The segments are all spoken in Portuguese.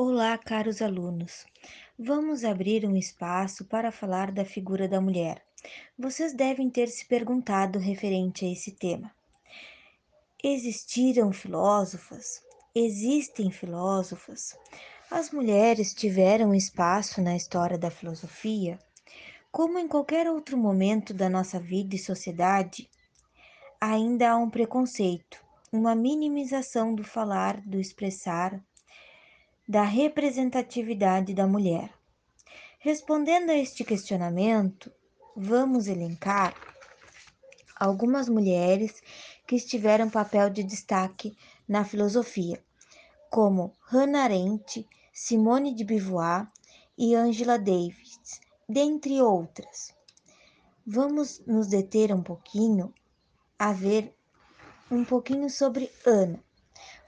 Olá, caros alunos. Vamos abrir um espaço para falar da figura da mulher. Vocês devem ter se perguntado referente a esse tema. Existiram filósofas? Existem filósofas? As mulheres tiveram espaço na história da filosofia? Como em qualquer outro momento da nossa vida e sociedade, ainda há um preconceito, uma minimização do falar, do expressar, da representatividade da mulher. Respondendo a este questionamento, vamos elencar algumas mulheres que estiveram papel de destaque na filosofia, como Hannah Arendt, Simone de Beauvoir e Angela Davis, dentre outras. Vamos nos deter um pouquinho a ver um pouquinho sobre Ana.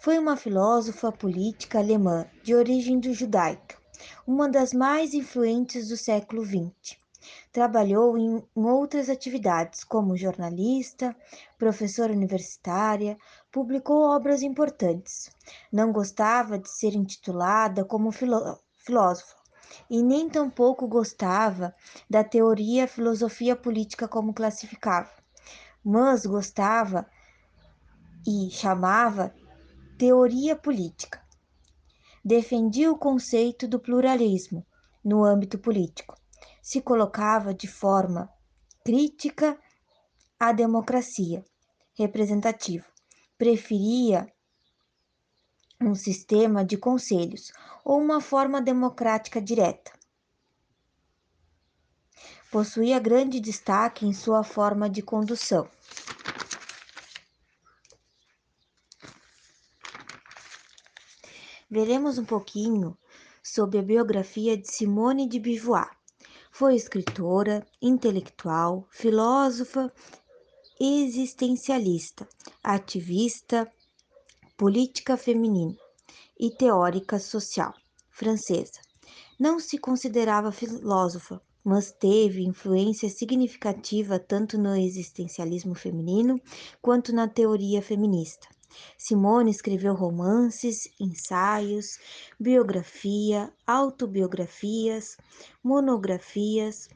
Foi uma filósofa política alemã de origem judaica, uma das mais influentes do século XX. Trabalhou em outras atividades, como jornalista, professora universitária, publicou obras importantes. Não gostava de ser intitulada como filósofa e nem tampouco gostava da teoria filosofia política como classificava, mas gostava e chamava teoria política. Defendia o conceito do pluralismo no âmbito político. Se colocava de forma crítica à democracia representativa. Preferia um sistema de conselhos ou uma forma democrática direta. Possuía grande destaque em sua forma de condução. Veremos um pouquinho sobre a biografia de Simone de Beauvoir. Foi escritora, intelectual, filósofa, existencialista, ativista, política feminina e teórica social francesa. Não se considerava filósofa, mas teve influência significativa tanto no existencialismo feminino quanto na teoria feminista. Simone escreveu romances, ensaios, biografia, autobiografias, monografias,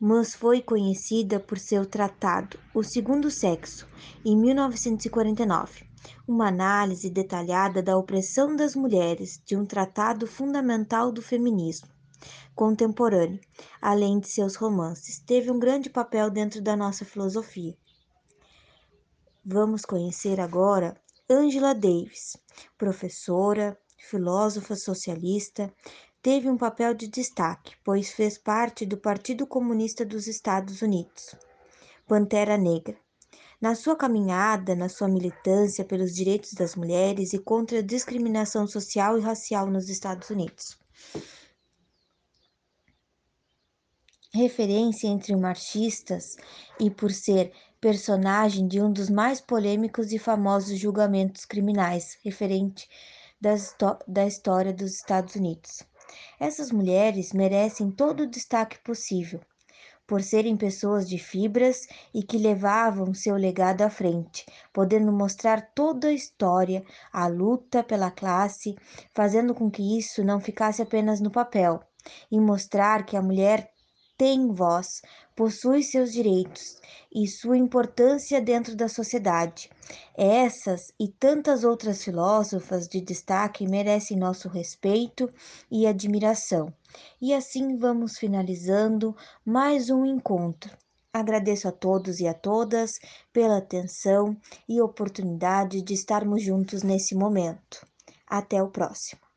mas foi conhecida por seu tratado O Segundo Sexo, em 1949, uma análise detalhada da opressão das mulheres de um tratado fundamental do feminismo contemporâneo, além de seus romances, teve um grande papel dentro da nossa filosofia. Vamos conhecer agora Angela Davis, professora, filósofa socialista, teve um papel de destaque, pois fez parte do Partido Comunista dos Estados Unidos. Pantera Negra. Na sua caminhada, na sua militância pelos direitos das mulheres e contra a discriminação social e racial nos Estados Unidos. Referência entre marxistas e por ser personagem de um dos mais polêmicos e famosos julgamentos criminais referente da história dos Estados Unidos. Essas mulheres merecem todo o destaque possível, por serem pessoas de fibras e que levavam seu legado à frente, podendo mostrar toda a história, a luta pela classe, fazendo com que isso não ficasse apenas no papel, e mostrar que a mulher tem voz, possui seus direitos e sua importância dentro da sociedade. Essas e tantas outras filósofas de destaque merecem nosso respeito e admiração. E assim vamos finalizando mais um encontro. Agradeço a todos e a todas pela atenção e oportunidade de estarmos juntos nesse momento. Até o próximo.